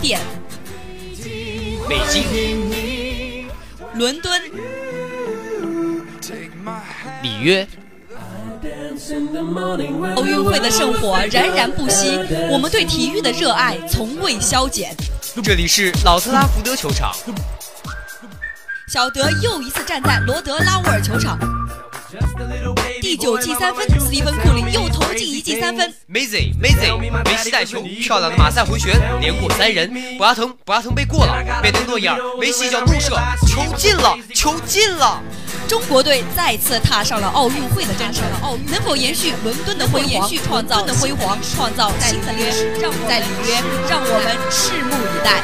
典，北京，伦敦，里约，奥运会的圣火冉冉不息，我们对体育的热爱从未消减。这里是老特拉福德球场，小德又一次站在罗德拉沃尔球场。第九记三分，斯蒂芬库里又投进一记三分。Mazy，Mazy，梅西带球，漂亮的马赛回旋，连过三人。博阿滕，博阿滕被过了，贝登诺伊尔，梅西脚怒射，球进了，球进了！中国队再次踏上了奥运会的征程，能否延续伦敦的辉煌，创造的辉煌，创造新的历史？在里约，让我们拭目以待。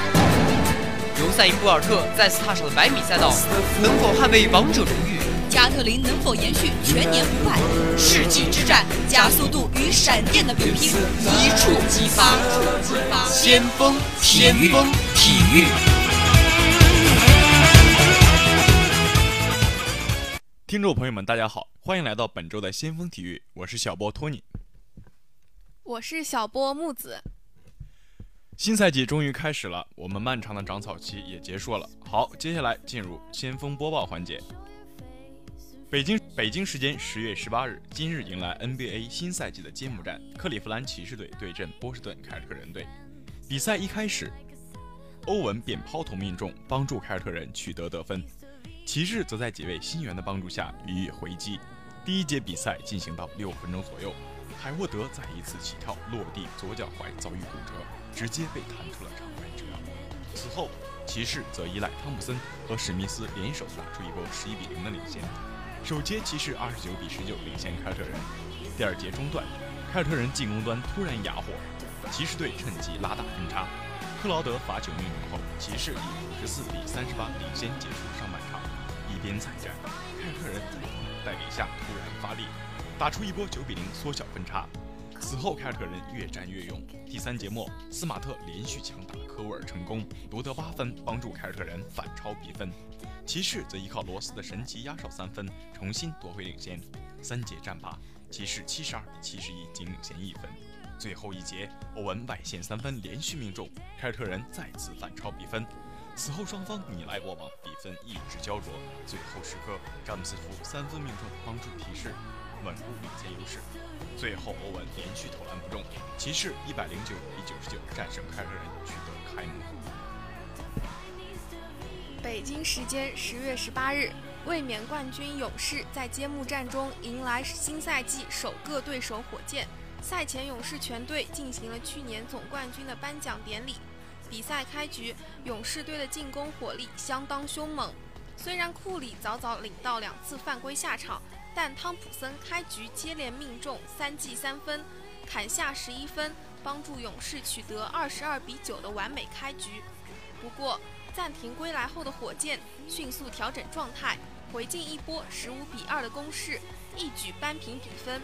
尤塞因·博尔特再次踏上了百米赛道，能否捍卫王者荣誉？加特林能否延续全年不败？世纪之战，加速度与闪电的比拼，一触即发。先锋先锋，体育。听众朋友们，大家好，欢迎来到本周的先锋体育，我是小波托尼，我是小波木子。新赛季终于开始了，我们漫长的长草期也结束了。好，接下来进入先锋播报环节。北京北京时间十月十八日，今日迎来 NBA 新赛季的揭幕战，克利夫兰骑士队对阵波士顿凯尔特人队。比赛一开始，欧文便抛投命中，帮助凯尔特人取得得分。骑士则在几位新援的帮助下予以回击。第一节比赛进行到六分钟左右，海沃德在一次起跳落地，左脚踝遭遇骨折，直接被弹出了场外之外。此后，骑士则依赖汤普森和史密斯联手打出一波十一比零的领先。首节骑士二十九比十九领先凯尔特人，第二节中段，凯尔特人进攻端突然哑火，骑士队趁机拉大分差，克劳德罚球命中后，骑士以五十四比三十八领先结束上半场。一边惨战，凯尔特人在带领下突然发力，打出一波九比零缩小分差。此后凯尔特人越战越勇，第三节末，斯马特连续强打科沃尔成功夺得八分，帮助凯尔特人反超比分。骑士则依靠罗斯的神奇压哨三分，重新夺回领先。三节战罢，骑士七十二比七十一仅领先一分。最后一节，欧文外线三分连续命中，凯尔特人再次反超比分。此后双方你来我往，比分一直焦灼。最后时刻，詹姆斯福三分命中，帮助骑士稳固领先优势。最后欧文连续投篮不中，骑士一百零九比九十九战胜凯尔特人，取得北京时间十月十八日，卫冕冠军勇士在揭幕战中迎来新赛季首个对手火箭。赛前，勇士全队进行了去年总冠军的颁奖典礼。比赛开局，勇士队的进攻火力相当凶猛。虽然库里早早领到两次犯规下场，但汤普森开局接连命中三记三分，砍下十一分，帮助勇士取得二十二比九的完美开局。不过，暂停归来后的火箭迅速调整状态，回敬一波十五比二的攻势，一举扳平比分。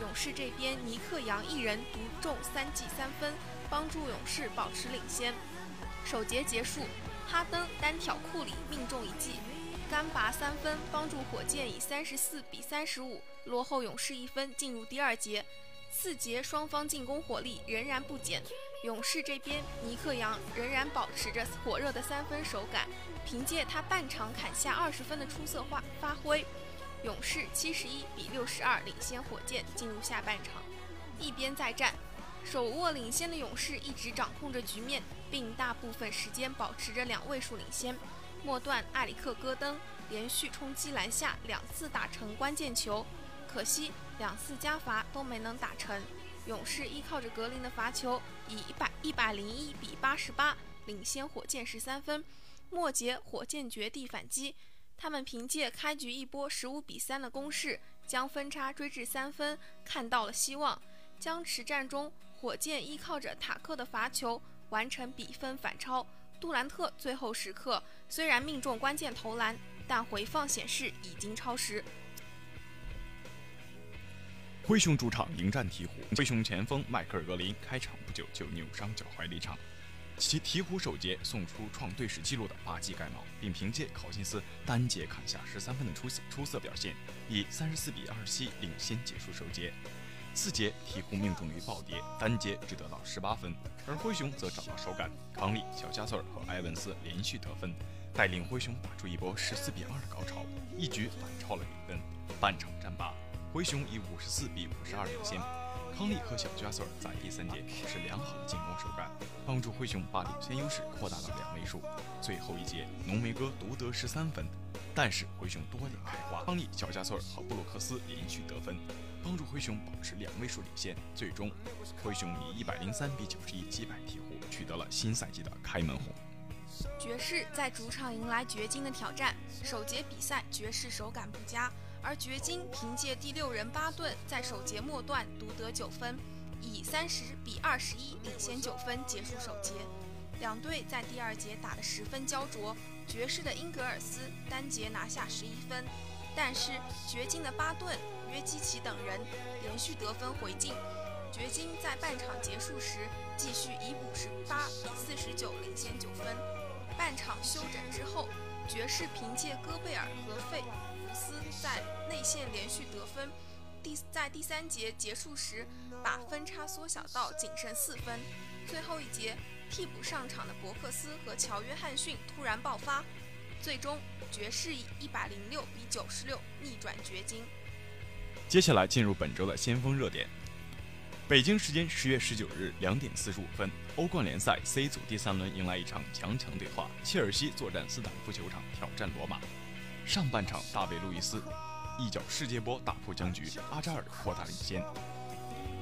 勇士这边，尼克杨一人独中三记三分，帮助勇士保持领先。首节结束，哈登单挑库里命中一记，干拔三分，帮助火箭以三十四比三十五落后勇士一分，进入第二节。四节双方进攻火力仍然不减。勇士这边，尼克杨仍然保持着火热的三分手感，凭借他半场砍下二十分的出色发发挥，勇士七十一比六十二领先火箭，进入下半场。一边再战。手握领先的勇士一直掌控着局面，并大部分时间保持着两位数领先。末段，埃里克·戈登连续冲击篮下两次打成关键球，可惜两次加罚都没能打成。勇士依靠着格林的罚球，以一百一百零一比八十八领先火箭十三分。末节，火箭绝地反击，他们凭借开局一波十五比三的攻势，将分差追至三分，看到了希望。僵持战中，火箭依靠着塔克的罚球完成比分反超。杜兰特最后时刻虽然命中关键投篮，但回放显示已经超时。灰熊主场迎战鹈鹕，灰熊前锋迈克尔·格林开场不久就扭伤脚踝离场，其鹈鹕首节送出创队史纪录的八记盖帽，并凭借考辛斯单节砍下十三分的出色出色表现，以三十四比二十七领先结束首节。次节鹈鹕命中率暴跌，单节只得到十八分，而灰熊则找到手感，康利、小加索尔和埃文斯连续得分，带领灰熊打出一波十四比二的高潮，一举反超了比分。半场战罢。灰熊以五十四比五十二领先，康利和小加索尔在第三节保持良好的进攻手感，帮助灰熊把领先优势扩大到两位数。最后一节，浓眉哥独得十三分，但是灰熊多点开花，康利、小加索尔和布鲁克斯连续得分，帮助灰熊保持两位数领先。最终，灰熊以一百零三比九十一击败鹈鹕，取得了新赛季的开门红。爵士在主场迎来掘金的挑战，首节比赛爵士手感不佳。而掘金凭借第六人巴顿在首节末段独得九分，以三十比二十一领先九分结束首节。两队在第二节打得十分焦灼，爵士的英格尔斯单节拿下十一分，但是掘金的巴顿、约基奇等人连续得分回敬。掘金在半场结束时继续以五十八比四十九领先九分。半场休整之后，爵士凭借戈贝尔和费。斯在内线连续得分，第在第三节结束时把分差缩小到仅剩四分。最后一节替补上场的伯克斯和乔约翰逊突然爆发，最终爵士以一百零六比九十六逆转掘金。接下来进入本周的先锋热点。北京时间十月十九日两点四十五分，欧冠联赛 C 组第三轮迎来一场强强对话，切尔西作战斯坦福球场挑战罗马。上半场，大卫·路易斯一脚世界波打破僵局，阿扎尔扩大领先，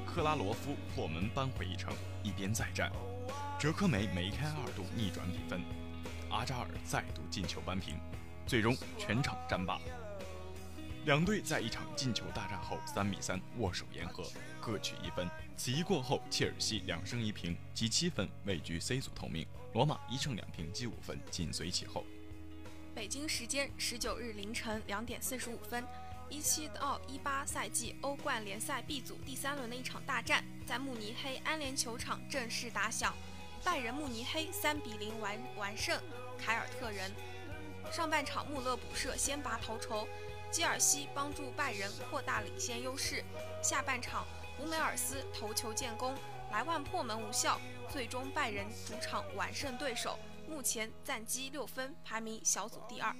克拉罗夫破门扳回一城。一边再战，哲科梅梅开二度逆转比分，阿扎尔再度进球扳平，最终全场战罢。两队在一场进球大战后，三比三握手言和，各取一分。此役过后，切尔西两胜一平积七分，位居 C 组头名；罗马一胜两平积五分，紧随其后。北京时间十九日凌晨两点四十五分，一七到一八赛季欧冠联赛 B 组第三轮的一场大战在慕尼黑安联球场正式打响。拜仁慕尼黑三比零完完胜凯尔特人。上半场穆勒补射先拔头筹，基尔西帮助拜仁扩大领先优势。下半场胡梅尔斯头球建功，莱万破门无效，最终拜仁主场完胜对手。目前暂积六分，排名小组第二。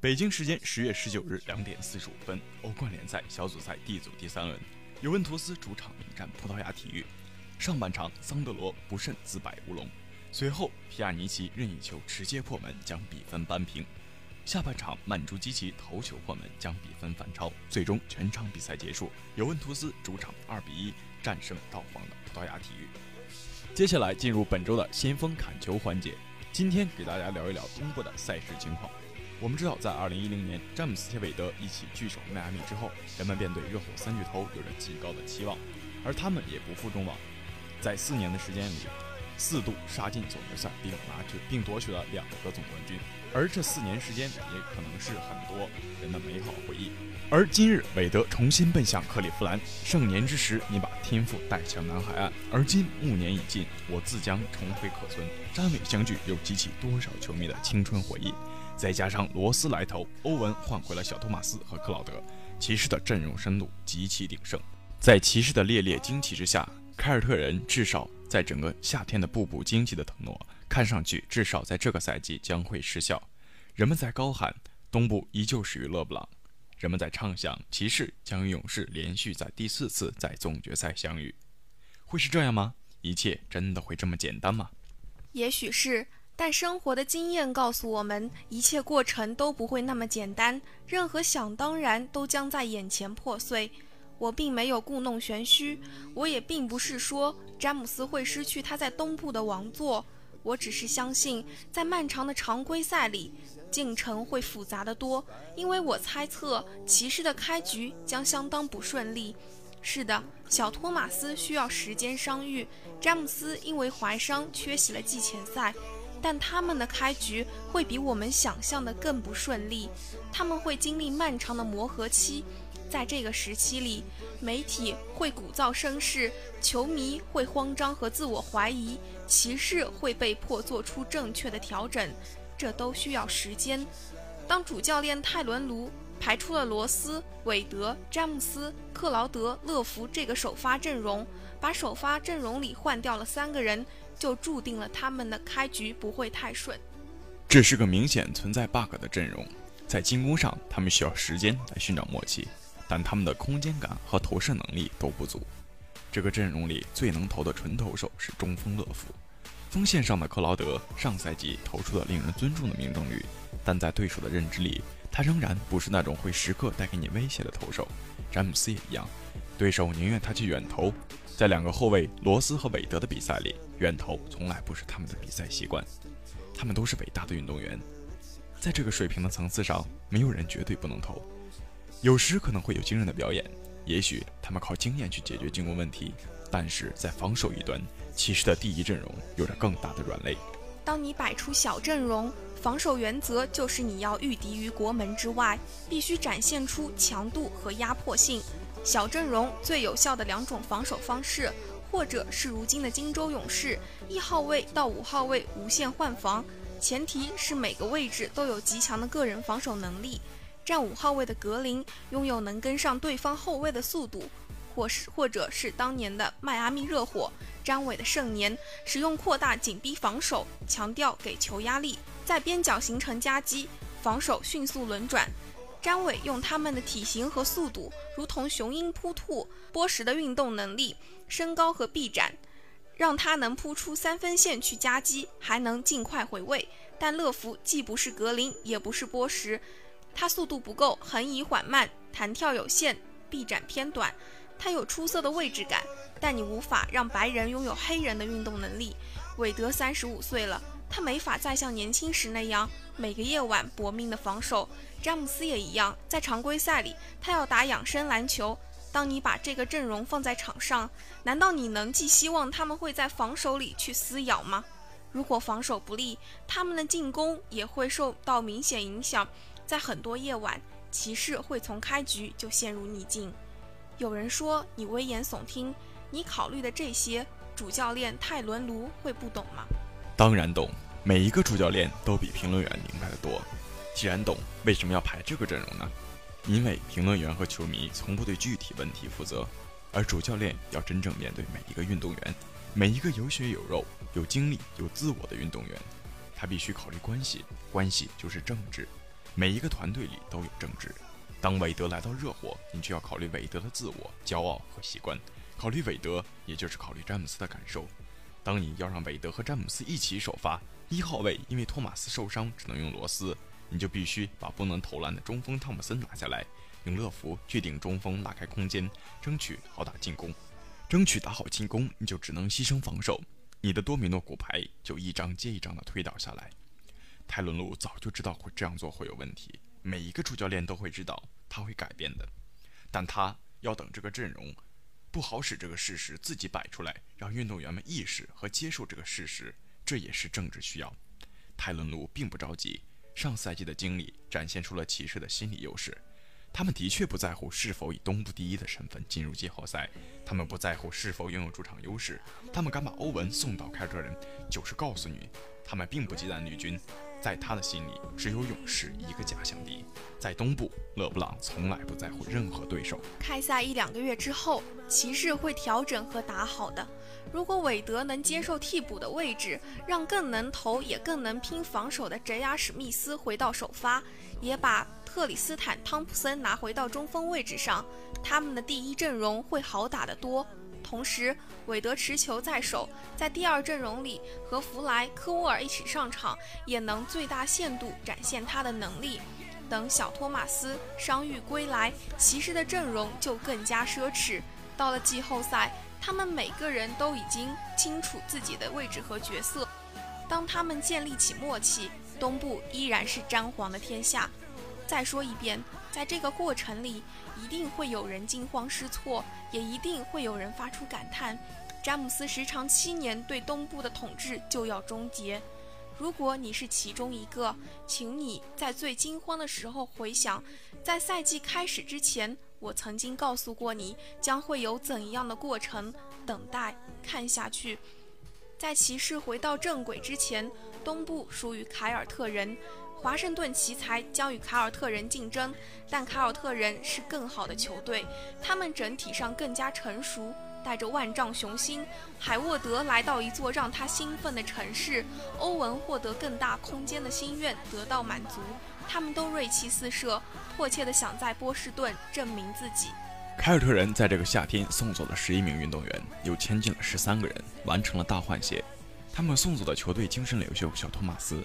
北京时间十月十九日两点四十五分，欧冠联赛小组赛 D 组第三轮，尤文图斯主场迎战葡萄牙体育。上半场，桑德罗不慎自摆乌龙，随后皮亚尼奇任意球直接破门，将比分扳平。下半场，曼朱基奇头球破门，将比分反超。最终全场比赛结束，尤文图斯主场二比一战胜到访的葡萄牙体育。接下来进入本周的先锋砍球环节。今天给大家聊一聊东部的赛事情况。我们知道，在2010年詹姆斯·切韦德一起聚首迈阿密之后，人们便对热火三巨头有着极高的期望，而他们也不负众望，在四年的时间里，四度杀进总决赛，并拿取并夺取了两个总冠军。而这四年时间也可能是很多人的美好回忆。而今日，韦德重新奔向克利夫兰。盛年之时，你把天赋带向南海岸；而今暮年已尽，我自将重回客村。詹韦相聚，又激起多少球迷的青春回忆？再加上罗斯来投，欧文换回了小托马斯和克劳德，骑士的阵容深度极其鼎盛。在骑士的烈烈惊奇之下，凯尔特人至少在整个夏天的步步惊奇的承诺，看上去至少在这个赛季将会失效。人们在高喊：“东部依旧属于勒布朗。”人们在畅想，骑士将与勇士连续在第四次在总决赛相遇。会是这样吗？一切真的会这么简单吗？也许是，但生活的经验告诉我们，一切过程都不会那么简单，任何想当然都将在眼前破碎。我并没有故弄玄虚，我也并不是说詹姆斯会失去他在东部的王座，我只是相信，在漫长的常规赛里，进程会复杂的多，因为我猜测骑士的开局将相当不顺利。是的，小托马斯需要时间伤愈，詹姆斯因为怀伤缺席了季前赛，但他们的开局会比我们想象的更不顺利，他们会经历漫长的磨合期。在这个时期里，媒体会鼓噪声势，球迷会慌张和自我怀疑，骑士会被迫做出正确的调整，这都需要时间。当主教练泰伦卢排出了罗斯、韦德、詹姆斯、克劳德、乐福这个首发阵容，把首发阵容里换掉了三个人，就注定了他们的开局不会太顺。这是个明显存在 bug 的阵容，在进攻上他们需要时间来寻找默契。但他们的空间感和投射能力都不足。这个阵容里最能投的纯投手是中锋乐福，锋线上的克劳德上赛季投出了令人尊重的命中率，但在对手的认知里，他仍然不是那种会时刻带给你威胁的投手。詹姆斯也一样，对手宁愿他去远投。在两个后卫罗斯和韦德的比赛里，远投从来不是他们的比赛习惯。他们都是伟大的运动员，在这个水平的层次上，没有人绝对不能投。有时可能会有惊人的表演，也许他们靠经验去解决进攻问题，但是在防守一端，骑士的第一阵容有着更大的软肋。当你摆出小阵容，防守原则就是你要御敌于国门之外，必须展现出强度和压迫性。小阵容最有效的两种防守方式，或者是如今的金州勇士，一号位到五号位无限换防，前提是每个位置都有极强的个人防守能力。占五号位的格林拥有能跟上对方后卫的速度，或是或者是当年的迈阿密热火詹韦的盛年，使用扩大紧逼防守，强调给球压力，在边角形成夹击，防守迅速轮转。詹韦用他们的体型和速度，如同雄鹰扑兔；波什的运动能力、身高和臂展，让他能扑出三分线去夹击，还能尽快回位。但乐福既不是格林，也不是波什。他速度不够，横移缓慢，弹跳有限，臂展偏短。他有出色的位置感，但你无法让白人拥有黑人的运动能力。韦德三十五岁了，他没法再像年轻时那样每个夜晚搏命的防守。詹姆斯也一样，在常规赛里，他要打养生篮球。当你把这个阵容放在场上，难道你能寄希望他们会在防守里去撕咬吗？如果防守不利，他们的进攻也会受到明显影响。在很多夜晚，骑士会从开局就陷入逆境。有人说你危言耸听，你考虑的这些，主教练泰伦卢会不懂吗？当然懂，每一个主教练都比评论员明白的多。既然懂，为什么要排这个阵容呢？因为评论员和球迷从不对具体问题负责，而主教练要真正面对每一个运动员，每一个有血有肉、有精力、有自我的运动员，他必须考虑关系，关系就是政治。每一个团队里都有政治。当韦德来到热火，你就要考虑韦德的自我、骄傲和习惯，考虑韦德，也就是考虑詹姆斯的感受。当你要让韦德和詹姆斯一起首发，一号位因为托马斯受伤只能用罗斯，你就必须把不能投篮的中锋汤姆森拿下来，用乐福去顶中锋，拉开空间，争取好打进攻。争取打好进攻，你就只能牺牲防守，你的多米诺骨牌就一张接一张的推倒下来。泰伦卢早就知道会这样做会有问题，每一个主教练都会知道他会改变的，但他要等这个阵容不好使这个事实自己摆出来，让运动员们意识和接受这个事实，这也是政治需要。泰伦卢并不着急，上赛季的经历展现出了骑士的心理优势，他们的确不在乎是否以东部第一的身份进入季后赛，他们不在乎是否拥有主场优势，他们敢把欧文送到凯尔特人，就是告诉你，他们并不忌惮绿军。在他的心里，只有勇士一个假想敌。在东部，勒布朗从来不在乎任何对手。开赛一两个月之后，骑士会调整和打好的。如果韦德能接受替补的位置，让更能投也更能拼防守的杰亚史密斯回到首发，也把特里斯坦汤普森拿回到中锋位置上，他们的第一阵容会好打得多。同时，韦德持球在手，在第二阵容里和弗莱、科沃尔一起上场，也能最大限度展现他的能力。等小托马斯伤愈归来，骑士的阵容就更加奢侈。到了季后赛，他们每个人都已经清楚自己的位置和角色。当他们建立起默契，东部依然是詹皇的天下。再说一遍，在这个过程里，一定会有人惊慌失措，也一定会有人发出感叹：詹姆斯时长七年对东部的统治就要终结。如果你是其中一个，请你在最惊慌的时候回想，在赛季开始之前，我曾经告诉过你将会有怎样的过程，等待看下去。在骑士回到正轨之前，东部属于凯尔特人，华盛顿奇才将与凯尔特人竞争，但凯尔特人是更好的球队，他们整体上更加成熟。带着万丈雄心，海沃德来到一座让他兴奋的城市。欧文获得更大空间的心愿得到满足。他们都锐气四射，迫切地想在波士顿证明自己。凯尔特人在这个夏天送走了十一名运动员，又签进了十三个人，完成了大换血。他们送走的球队精神领袖小托马斯。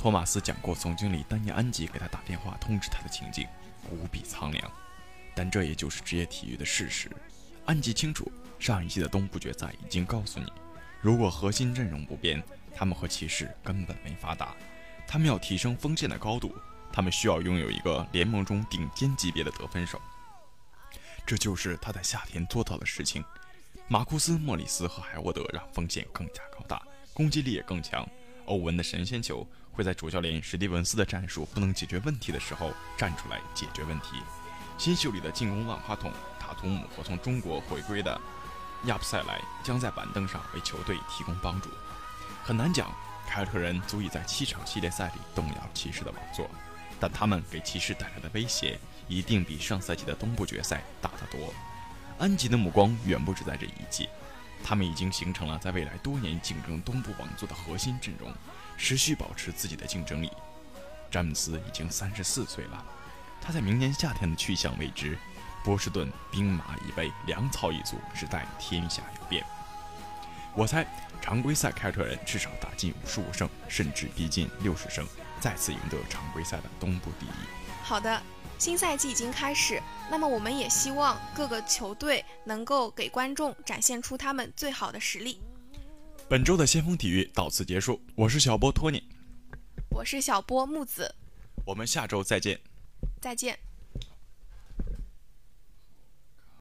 托马斯讲过总经理丹尼安吉给他打电话通知他的情景，无比苍凉。但这也就是职业体育的事实。安吉清楚，上一季的东部决赛已经告诉你，如果核心阵容不变，他们和骑士根本没法打。他们要提升锋线的高度，他们需要拥有一个联盟中顶尖级别的得分手。这就是他在夏天做到的事情。马库斯·莫里斯和海沃德让锋线更加高大，攻击力也更强。欧文的神仙球会在主教练史蒂文斯的战术不能解决问题的时候站出来解决问题。新秀里的进攻万花筒。塔图姆和从中国回归的亚布塞莱将在板凳上为球队提供帮助。很难讲，凯尔特人足以在七场系列赛里动摇骑士的宝座，但他们给骑士带来的威胁一定比上赛季的东部决赛大得多。安吉的目光远不止在这一季，他们已经形成了在未来多年竞争东部王座的核心阵容，持续保持自己的竞争力。詹姆斯已经三十四岁了，他在明年夏天的去向未知。波士顿兵马已备，粮草已足，只待天下有变。我猜常规赛凯尔特人至少打进五十五胜，甚至逼近六十胜，再次赢得常规赛的东部第一。好的，新赛季已经开始，那么我们也希望各个球队能够给观众展现出他们最好的实力。本周的先锋体育到此结束，我是小波托尼，我是小波木子，我们下周再见，再见。